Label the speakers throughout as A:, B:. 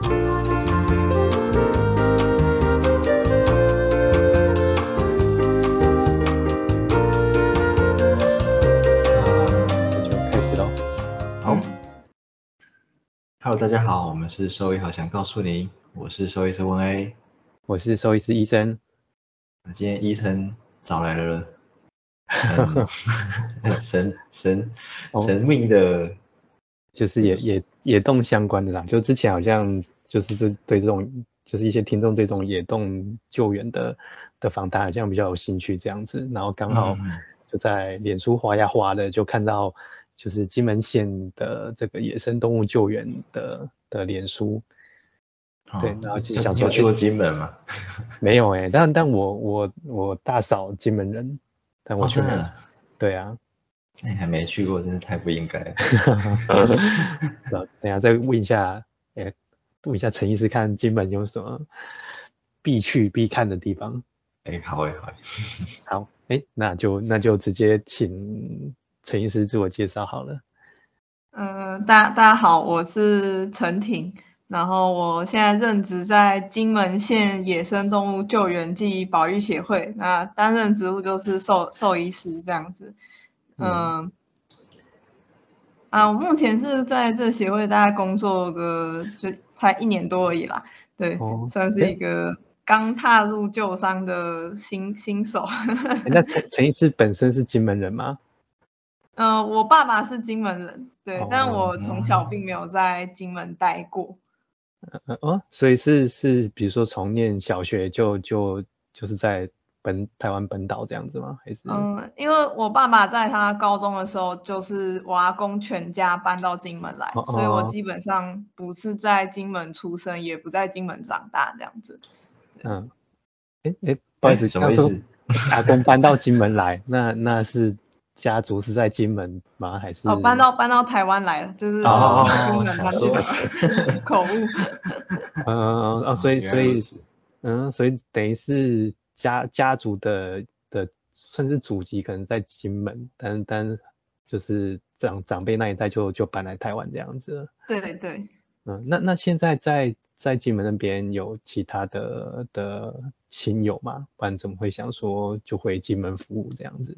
A: Hello，大家好，我们是兽医好想告诉你，我是兽医师温 A，
B: 我是兽医师医生。
A: 那今天医生找来了 很神神神秘的，
B: 就是野野野动相关的啦。就之前好像就是这对这种，就是一些听众对这种野动救援的的访谈好像比较有兴趣这样子，然后刚好就在脸书划呀划的就看到。就是金门县的这个野生动物救援的的脸书，对，然后就想说
A: 去过金门吗？
B: 没有哎，但但我我我大嫂金门人，但我去了，对啊，
A: 你还没去过，真是太不应该了。
B: 等下再问一下，哎，问一下陈医师，看金门有什么必去必看的地方？
A: 哎，好哎，好，
B: 好，哎，那就那就直接请。陈医师自我介绍好了。
C: 嗯，大大家好，我是陈婷，然后我现在任职在金门县野生动物救援暨保育协会，那担任职务就是兽兽医师这样子。嗯，啊，我目前是在这协会大概工作个就才一年多而已啦，对，算是一个刚踏入旧商的新新手。
B: 那陈陈医师本身是金门人吗？
C: 嗯，我爸爸是金门人，对，但我从小并没有在金门待过。
B: 嗯哦，所以是是，比如说从念小学就就就是在本台湾本岛这样子吗？还是？
C: 嗯，因为我爸爸在他高中的时候，就是我阿公全家搬到金门来，所以我基本上不是在金门出生，也不在金门长大这样子。
B: 嗯，哎哎，不好意思，
A: 什么意思？
B: 阿公搬到金门来，那那是。家族是在金门吗？还是
C: 哦搬到搬到台湾来了？就是从金门搬去 口误。
B: 嗯哦，所以所以嗯，所以等于是家家族的的甚至祖籍可能在金门，但但就是长长辈那一代就就搬来台湾这样子。
C: 对对。
B: 嗯，那那现在在在金门那边有其他的的亲友吗？不然怎么会想说就回金门服务这样子？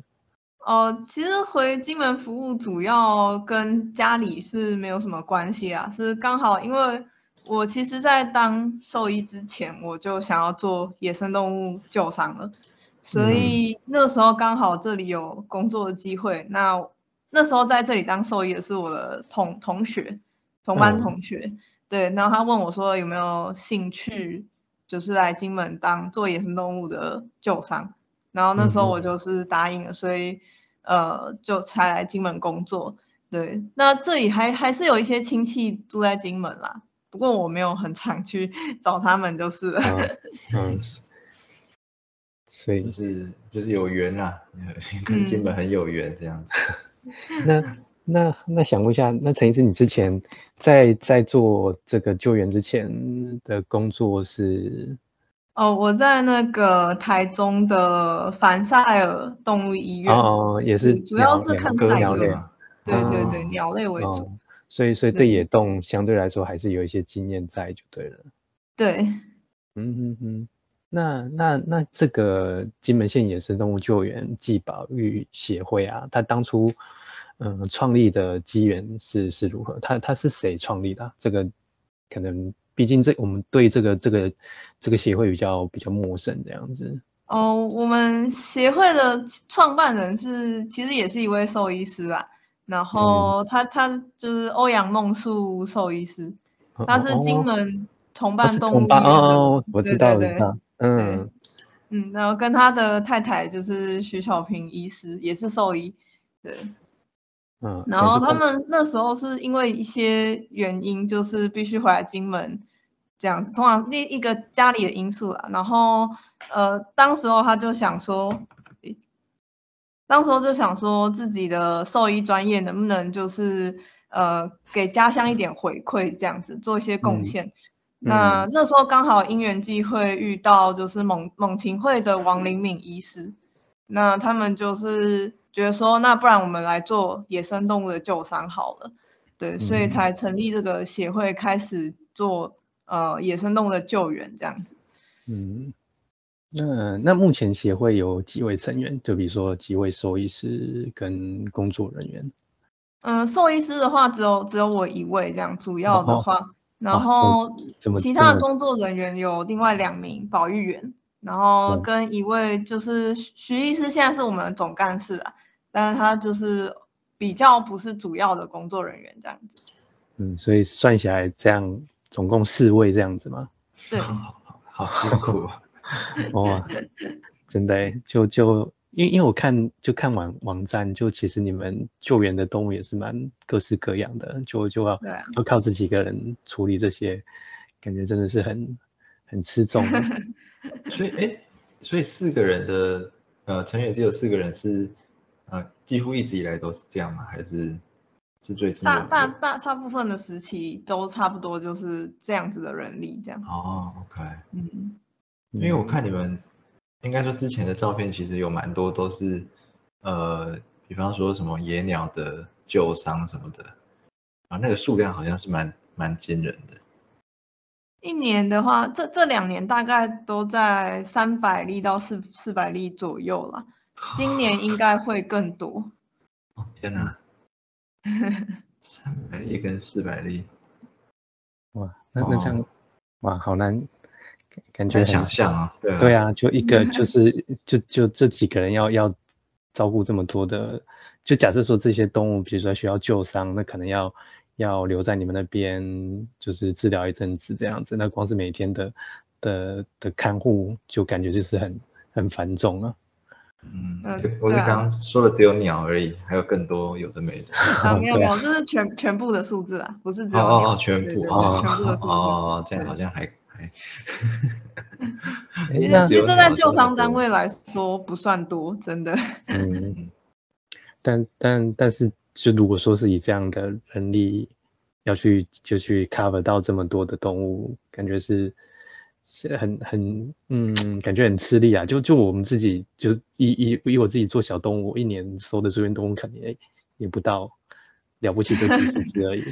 C: 哦，其实回金门服务主要跟家里是没有什么关系啊，是刚好因为我其实，在当兽医之前，我就想要做野生动物救伤了，所以那时候刚好这里有工作的机会。那那时候在这里当兽医的是我的同同学，同班同学，对，然后他问我说有没有兴趣，就是来金门当做野生动物的救伤。然后那时候我就是答应了，所以呃就才来金门工作。对，那这里还还是有一些亲戚住在金门啦，不过我没有很常去 找他们，就是了。
B: 嗯，所以
A: 就是就是有缘啦，跟金门很有缘这样子。
B: 那那那想问一下，那陈医师，你之前在在做这个救援之前的工作是？
C: 哦，我在那个台中的凡赛尔动物医院
B: 哦，也是
C: 主要是看赛
B: 鸟类，
C: 对对对，鸟类为主，
B: 所以所以对野动相对来说还是有一些经验在就对了。
C: 对，
B: 嗯嗯嗯，那那那这个金门县野生动物救援暨保育协会啊，它当初嗯创立的机缘是是如何？它它是谁创立的？这个可能。毕竟这我们对这个这个这个协会比较比较陌生这样子
C: 哦。我们协会的创办人是其实也是一位兽医师啊，然后他他就是欧阳梦树兽医师，他是金门重办动物医院
B: 的，我知道的，嗯
C: 嗯，然后跟他的太太就是徐小平医师也是兽医，对。
B: 嗯，
C: 然后他们那时候是因为一些原因，就是必须回来金门。这样子，通常另一个家里的因素啊。然后，呃，当时候他就想说，当时候就想说自己的兽医专业能不能就是呃给家乡一点回馈，这样子做一些贡献。那那时候刚好因缘际会遇到就是猛猛禽会的王灵敏医师，那他们就是觉得说，那不然我们来做野生动物的救伤好了，对，所以才成立这个协会，开始做。呃野生动物的救援这样子。
B: 嗯，那那目前协会有几位成员？就比如说几位兽医师跟工作人员？
C: 嗯，兽医师的话只有只有我一位这样，主要的话，然
B: 哦
C: 后其他的工作人员有另外两名保育员，然后
B: 嗯
C: 跟一位就是徐徐医师，现在是我们的总干事啊，但是他就是比较不是主要的工作人员这样子。
B: 嗯，所以算起来这样总共四位这样子吗？
C: 对，
A: 好好好辛苦哦。
B: 哇，真的欸就就因为因为我看就看网网站，就其实你们救援的动物也是蛮各式各样的，就就要
C: 对啊
B: 就靠这几个人处理这些，感觉真的是很很吃重。
A: 所以哎，所以四个人的呃成员只有四个人是呃几乎一直以来都是这样吗？还是是最近
C: 大大大大部分的时期都差不多就是这样子的人力这样。
A: 哦，OK，
C: 嗯，
A: 因为我看你们应该说之前的照片其实有蛮多都是呃，比方说什么野鸟的旧伤什么的，啊，那个数量好像是蛮蛮惊人的。
C: 一年的话，这这两年大概都在三百例到四四百例左右了。今年应该会更多。
A: 哦天哪，三百例跟四百例，
B: 哇，那那这样、
A: 哦
B: 哇，好难，感感觉很
A: 想象啊。对啊，
B: 对啊，就一个就是就就这几个人要要照顾这么多的，就假设说这些动物，比如说需要救伤，那可能要要留在你们那边，就是治疗一阵子这样子。那光是每天的的的看护，就感觉就是很很繁重啊。
A: 嗯
C: 呃，
A: 我是
C: 对啊
A: 刚刚说的只有鸟而已，还有更多有的没的。
C: 啊，没 有没有，这是全全部的数字啊，不是只
A: 哦
C: 有鸟
A: 哦哦，全部哦
C: 全部的数字。
A: 哦，这样好像还还。
C: 其实其实这在
A: 只有鸟
C: 救伤
A: 这么多
C: 单位来说不算多，真的。
B: 嗯，但但但是，就如果说是以这样的人力要去就去 cover 到这么多的动物，感觉是是很很嗯，感觉很吃力啊。就就我们自己就以以以我自己做小动物，一年收的住院动物肯定也也不到了不起就几十只而已。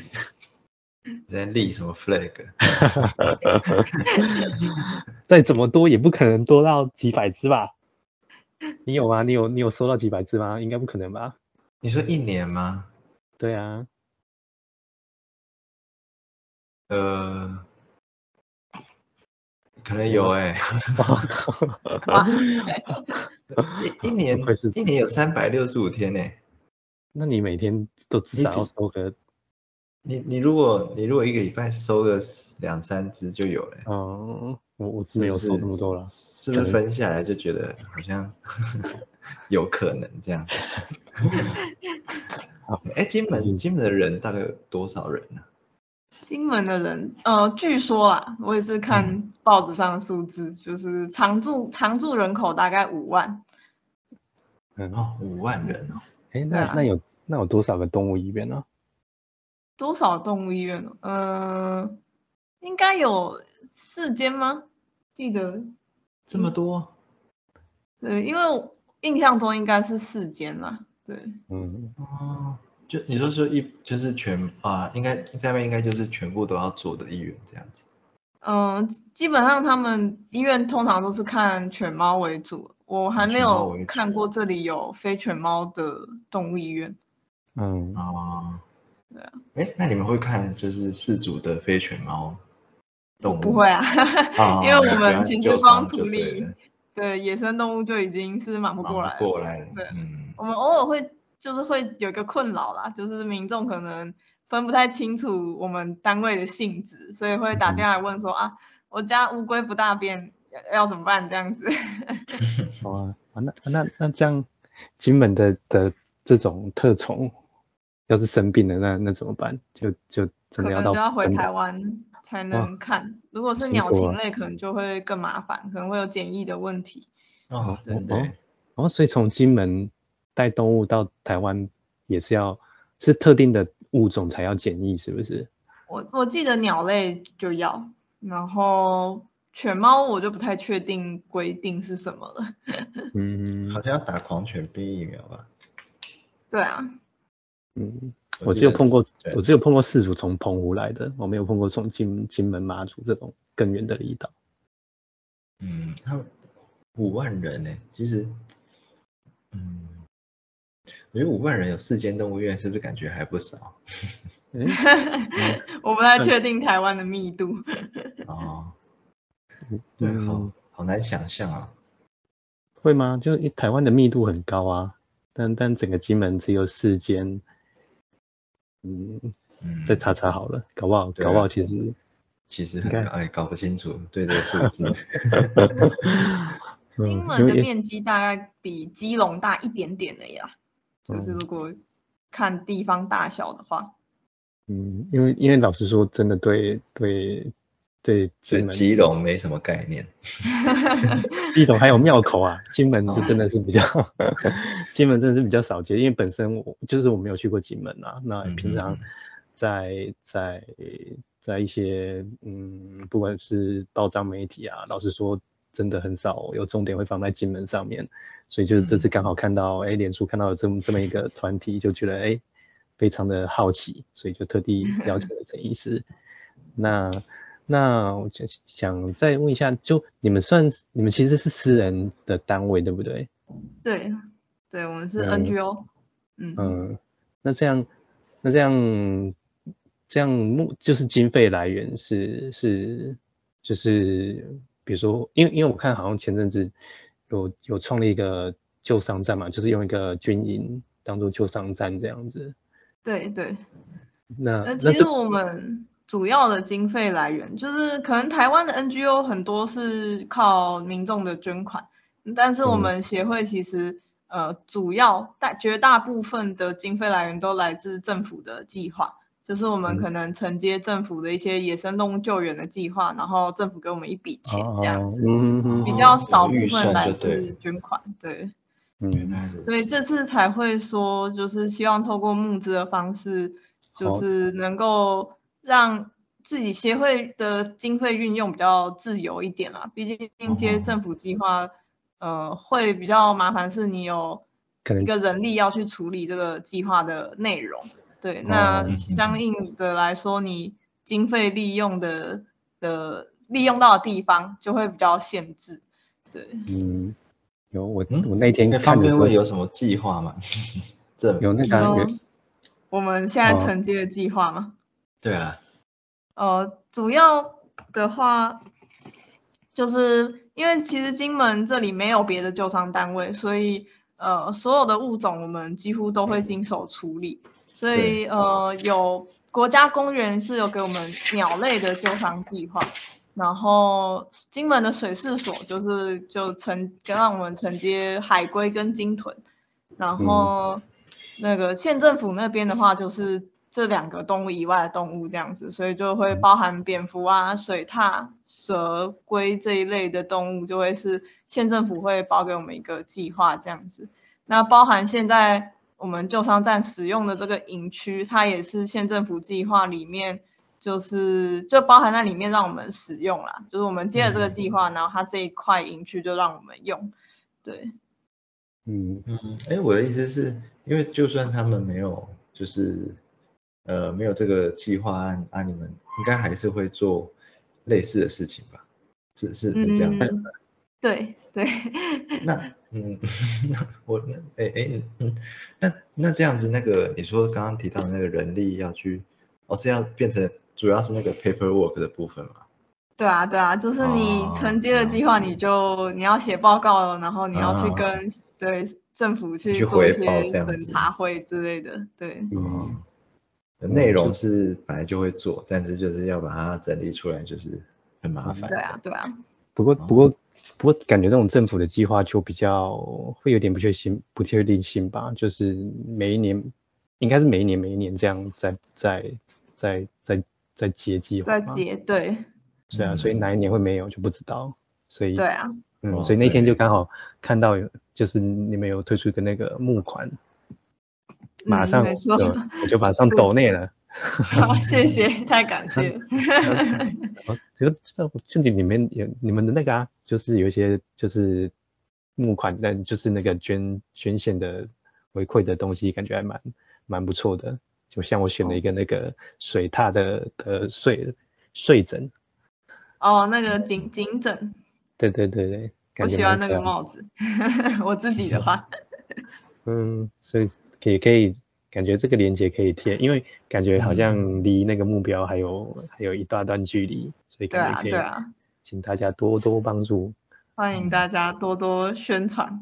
A: 在立什么 flag？
B: 再怎么多也不可能多到几百只吧？你有吗？你有你有收到几百只吗？应该不可能吧？
A: 你说一年吗？
B: 对啊，
A: 呃，可能有哎、
C: 哇，
A: 一 一年一年有三百六十五天呢、
B: 那你每天都至
A: 你
B: 少要收个
A: 你你如果你如果一个礼拜收个两三只就有了、
B: 哦，我我没有收这么多了。
A: 是不是分下来就觉得好像 有可能这样？哎、金门金门的人大概有多少人呢、
C: 金门的人，呃，据说啊，我也是看报纸上的数字，就是常住常住人口大概五万。
B: 嗯，
A: 哦，五万人哦。
B: 哎，那那有那有多少个动物医院呢？
C: 多少动物医院呢？呃，应该有四间吗？记得，
A: 这么多？
C: 对，因为印象中应该是四间啦。对，
B: 嗯，
A: 哦，就你说说一就是全啊，应该下面应该就是全部都要做的医院这样子。
C: 嗯、基本上他们医院通常都是看犬猫为主，我还没有看过这里有非犬猫的动物医院。
B: 嗯，
A: 哦，
C: 对啊。
A: 哎，那你们会看就是四组的非犬猫动物？
C: 不会啊，
A: 啊，
C: 因为我们其实
A: 救
C: 光处理
A: 了
C: 对野生动物就已经是忙不过来了。
A: 过来了。
C: 对
A: 嗯，
C: 我们偶尔会就是会有一个困扰啦，就是民众可能分不太清楚我们单位的性质，所以会打电话来问说、啊，我家乌龟不大便，要要怎么办这样子？
B: 好 啊，啊那那那这样，金门的的这种特宠，要是生病了，那那怎么办？就就真
C: 可
B: 的要到
C: 能就要回台湾才能看。如果是鸟禽类，可能就会更麻烦，可能会有检疫的问题。
A: 哦，
C: 对
A: 对对，
B: 哦，所以从金门带动物到台湾也是要是特定的物种才要检疫，是不是？
C: 我我记得鸟类就要，然后犬猫我就不太确定规定是什么了。
B: 嗯
A: 好像要打狂犬病疫苗吧？
C: 对啊，
B: 嗯，我只有碰过，我只有碰过四组从澎湖来的，我没有碰过从金金门马祖这种更远的离岛。
A: 嗯，他们五万人呢，其实，嗯，我觉得五万人有四间动物园，是不是感觉还不少？
B: 诶
C: 我不太确定台湾的密度。
A: 哦，对，好
B: 嗯，
A: 好难想象啊。
B: 会吗？就一台湾的密度很高啊，但但整个金门只有四间，嗯，
A: 嗯，
B: 再查查好了，搞不好搞不好其实
A: 其实
B: 应该
A: 很，哎，搞不清楚对这个数字。
C: 金
B: 嗯
C: 门的面积大概比基隆大一点点的呀，就是
B: 嗯
C: 如果看地方大小的话，
B: 嗯，因为因为老实说，真的对对对
A: 对
B: 金门
A: 基隆没什么概念。
B: 基隆还有庙口啊，金门
A: 哦
B: 就真的是比较，金门真的是比较少见，因为本身我就是我没有去过金门啊，那
A: 嗯
B: 平常
A: 嗯
B: 在在在一些嗯，不管是报章媒体啊，老实说，真的很少有重点会放在金门上面，所以就是这次刚好看到，哎、脸书看到有这么这么一个团体，就觉得哎、非常的好奇，所以就特地邀请了陈医师。那那我就想再问一下，就你们算你们其实是私人的单位对不对？
C: 对，对我们是
B: 嗯
C: NGO，嗯
B: 嗯，那这样那这样这样目就是经费来源是是就是比如说，因为因为我看好像前阵子有有创立一个救伤站嘛，就是用一个军营当做救伤站这样子。
C: 对对。
B: 那
C: 呃，
B: 那
C: 其实我们主要的经费来源就是可能台湾的 NGO 很多是靠民众的捐款，但是我
B: 嗯。
C: 们协会其实呃主要大绝大部分的经费来源都来自政府的计划，就是我们
B: 嗯。
C: 可能承接政府的一些野生动物救援的计划，然后政府给我们一笔钱这样子，比
B: 嗯
C: 较少部分来自捐款，对。
B: 嗯。
C: 所以这次才会说，就是希望透过募资的方式，就是能够让自己协会的经费运用比较自由一点啦。毕竟接
A: 哦
C: 政府计划，呃，会比较麻烦，是你有
B: 可能
C: 一个人力要去处理这个计划的内容。对，那
A: 嗯
C: 相应的来说，你经费利用的的利用到的地方就会比较限制。对。
B: 嗯，有我
A: 嗯
B: 我那天看的
A: 有什么计划吗？这
B: 有那个啊
C: 说
B: 有
C: 我们现在
B: 哦
C: 承接的计划吗？
A: 对啊，
C: 呃，主要的话，就是因为其实金门这里没有别的救伤单位，所以呃，所有的物种我们几乎都会经手处理。所以呃，有国家公园是有给我们鸟类的救伤计划，然后金门的水事所就是就承让我们承接海龟跟鲸豚，然后那个县政府那边的话就是这两个动物以外的动物这样子，所以就会包含蝙蝠啊、水獭、蛇、龟这一类的动物，就会是县政府会包给我们一个计划这样子。那包含现在我们旧商站使用的这个营区，它也是县政府计划里面，就是就包含在里面让我们使用啦。就是我们接了这个计划，然后它这一块营区就让我们用。对，
B: 嗯
A: 嗯，哎，我的意思是因为就算他们没有，就是呃没有这个计划案啊，你们应该还是会做类似的事情吧？是是是这样的。
C: 嗯，对对，
A: 那嗯，那我那哎哎嗯，那那这样子，那个你说刚刚提到的那个人力要去，哦是要变成主要是那个 paperwork 的部分嘛？
C: 对啊，对啊，就是你
A: 哦
C: 承接了计划，你就你要写报告了，然后你要去
A: 啊
C: 跟对政府去
A: 去
C: 做一些审查会之类的。对，
A: 哦
B: 嗯，
A: 内容是本来就会做，但是就是要把它整理出来，就是很麻烦。
C: 对啊，对啊，
B: 不过不过不过感觉这种政府的计划就比较会有点不确定不确定性吧，就是每一年应该是每一年每一年这样在在在在在接计划，
C: 在接，对
B: 是啊，所以哪一年会没有就不知道，所以
C: 对啊，
B: 嗯，
A: 哦
B: 所以那天就刚好看到有，就是你们有推出一个那个募款，马上
C: 嗯没错
B: 就我就马上抖内了。
C: 好，谢谢，太感谢了。
B: 哦就就就你里面有你们的那个啊，就是有一些就是募款，但就是那个捐捐献的回馈的东西，感觉还蛮蛮不错的。就像我选了一个那个水獭的的睡睡枕，
C: 哦，那个颈颈枕，
B: 对对对对，
C: 我喜欢那个帽子，我自己的话，
B: 嗯，所以可以可以感觉这个连接可以贴，因为感觉好像离那个目标还有还有一大段距离，所以感觉可以，请大家多多帮助。
C: 欢迎大家多多宣传，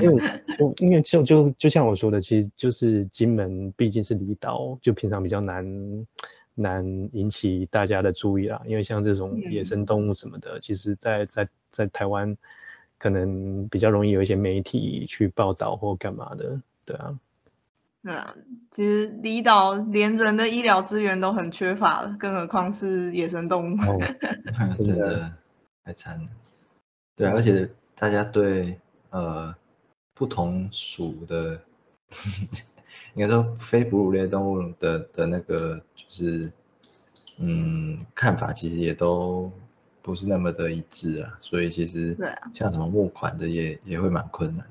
B: 因为我因为就就就像我说的，其实就是金门毕竟是离岛，就平常比较难难引起大家的注意啦。因为像这种野生动物什么的，其实在在在台湾可能比较容易有一些媒体去报道或干嘛的，对啊。
C: 对啊，其实离岛连人的医疗资源都很缺乏了，更何况是野生动物，
A: 真的太惨了。对，而且大家对呃不同属的，应该说非哺乳类动物的的那个就是嗯看法，其实也都不是那么的一致啊。所以其实
C: 对啊，
A: 像什么募款的也也会蛮困难，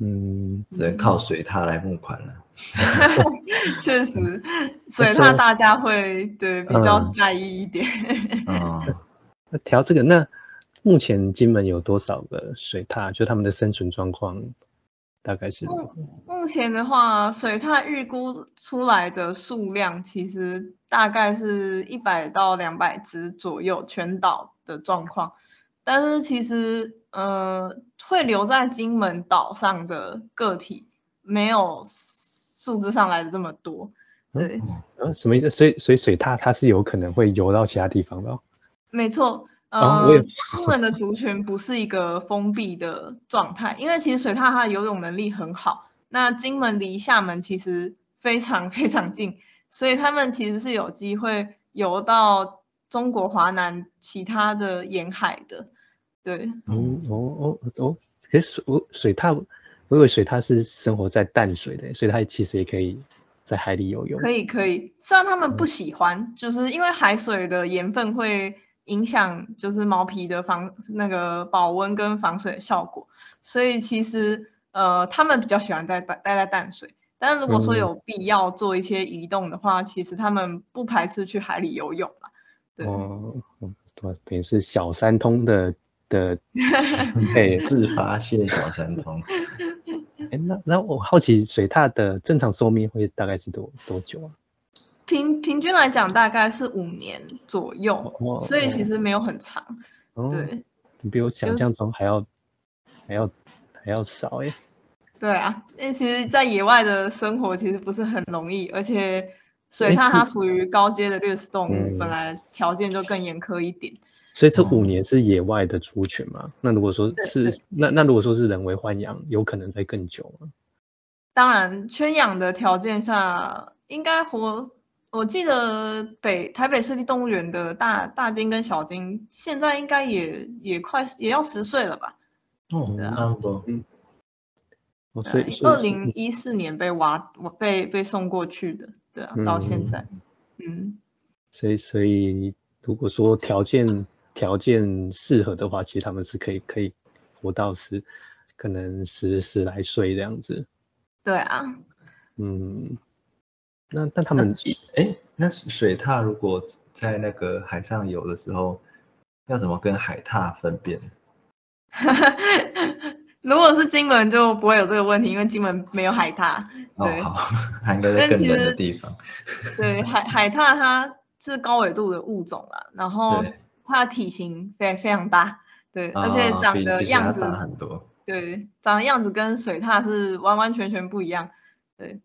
B: 嗯，
A: 只能靠水獭来募款了。
C: 确实，水獭大家会对比较在意一点。
A: 嗯，
B: 那调这个那。目前金门有多少个水獭？就他们的生存状况大概是？
C: 目目前的话，水獭预估出来的数量其实大概是一百到两百只左右，全岛的状况。但是其实，呃，会留在金门岛上的个体没有数字上来的这么多。对，
B: 嗯，什么意思？所以，所以水獭它是有可能会游到其他地方的。
C: 没错。呃，金门的族群不是一个封闭的状态，因为其实水獭它的游泳能力很好。那金门离厦门其实非常非常近，所以他们其实是有机会游到中国华南其他的沿海的。对，
B: 哦哦哦哦，可是水水獭，我以为水獭是生活在淡水的，所以它其实也可以在海里游泳。
C: 可以可以，虽然他们不喜欢，就是因为海水的盐分会。影响就是毛皮的防那个保温跟防水的效果，所以其实呃他们比较喜欢在待待在淡水，但是如果说有必要做一些移动的话，其实他们不排斥去海里游泳啦。对，
B: 哦，对，等于是小三通的的，
A: 对，自发性小三通。
B: 哎，那那我好奇水獭的正常寿命会大概是多多久啊？
C: 平平均来讲，大概是五年左右，所以其实没有很长。对，你
B: 比我想象中还要还要还要少哎。
C: 对啊，因为其实，在野外的生活其实不是很容易，而且水獭它属于高阶的掠食动物，本来条件就更严苛一点。
B: 所以这五年是野外的族群嘛？那如果说是那那如果说是人为豢养，有可能在更久吗？
C: 当然，圈养的条件下应该活。我记得北台北市立动物园的大大金跟小金，现在应该也也快也要十岁了吧？
A: 哦，差不多。嗯。
B: 所以
C: 二零一四年被挖，我被被送过去的，对啊，到现在，嗯。
B: 所以所以如果说条件条件适合的话，其实他们是可以可以活到十，可能十十来岁这样子。
C: 对啊。
B: 嗯。那那他们
A: 哎，那水獭如果在那个海上游的时候，要怎么跟海獭分辨？
C: 如果是金门就不会有这个问题，因为金门没有海獭。对，
A: 好，它应该在更冷的地方。
C: 对，海 海獭它是高纬度的物种啦，然后它的体型非非常大，对，而且长的样子
A: 很多，
C: 对，长的样子跟水獭是完完全全不一样，对。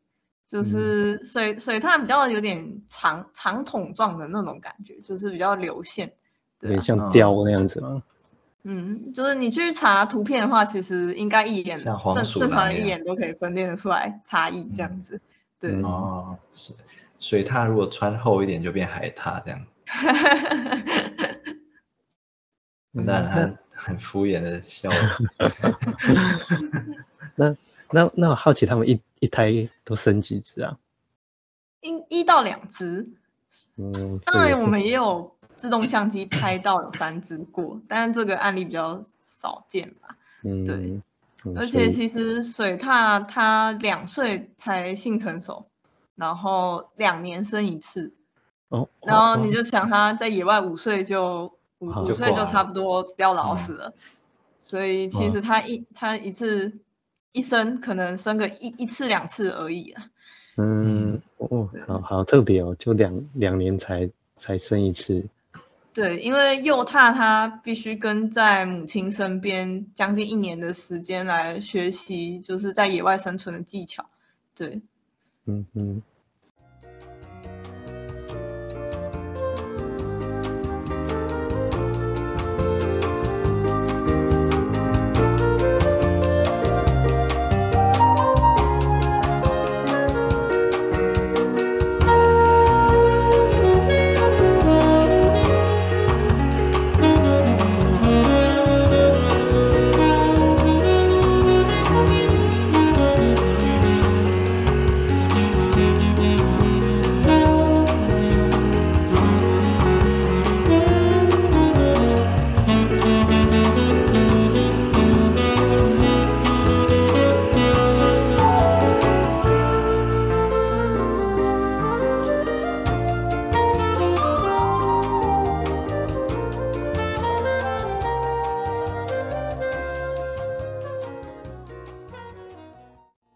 C: 就是水水獭比较有点长长筒状的那种感觉，就是比较流线，
B: 有点像雕那样子吗？
C: 嗯，就是你去查图片的话，其实应该一眼正正常人一眼都可以分辨得出来差异这样子。对
A: 哦，是水獭如果穿厚一点就变海獭这样。那很 很敷衍的笑。
B: 那那那我好奇他们一。一胎都生几只啊？
C: 一一到两只。
B: 嗯，
C: 当然我们也有自动相机拍到有三只过，但是这个案例比较少见啦。
B: 嗯，
C: 对。而且其实水獭它两岁才性成熟，然后两年生一次，
B: 哦，
C: 然后你
B: 哦
C: 就想它在野外五岁就五五岁就差不多要老
A: 嗯。
C: 死了，所以其
B: 哇
C: 实它一他一次一生可能生个一一次两次而已啊。
B: 嗯，哦
C: 对，
B: 好好特别哦，就两两年才才生一次，
C: 对，因为幼踏它必须跟在母亲身边将近一年的时间来学习，就是在野外生存的技巧。对，
B: 嗯嗯，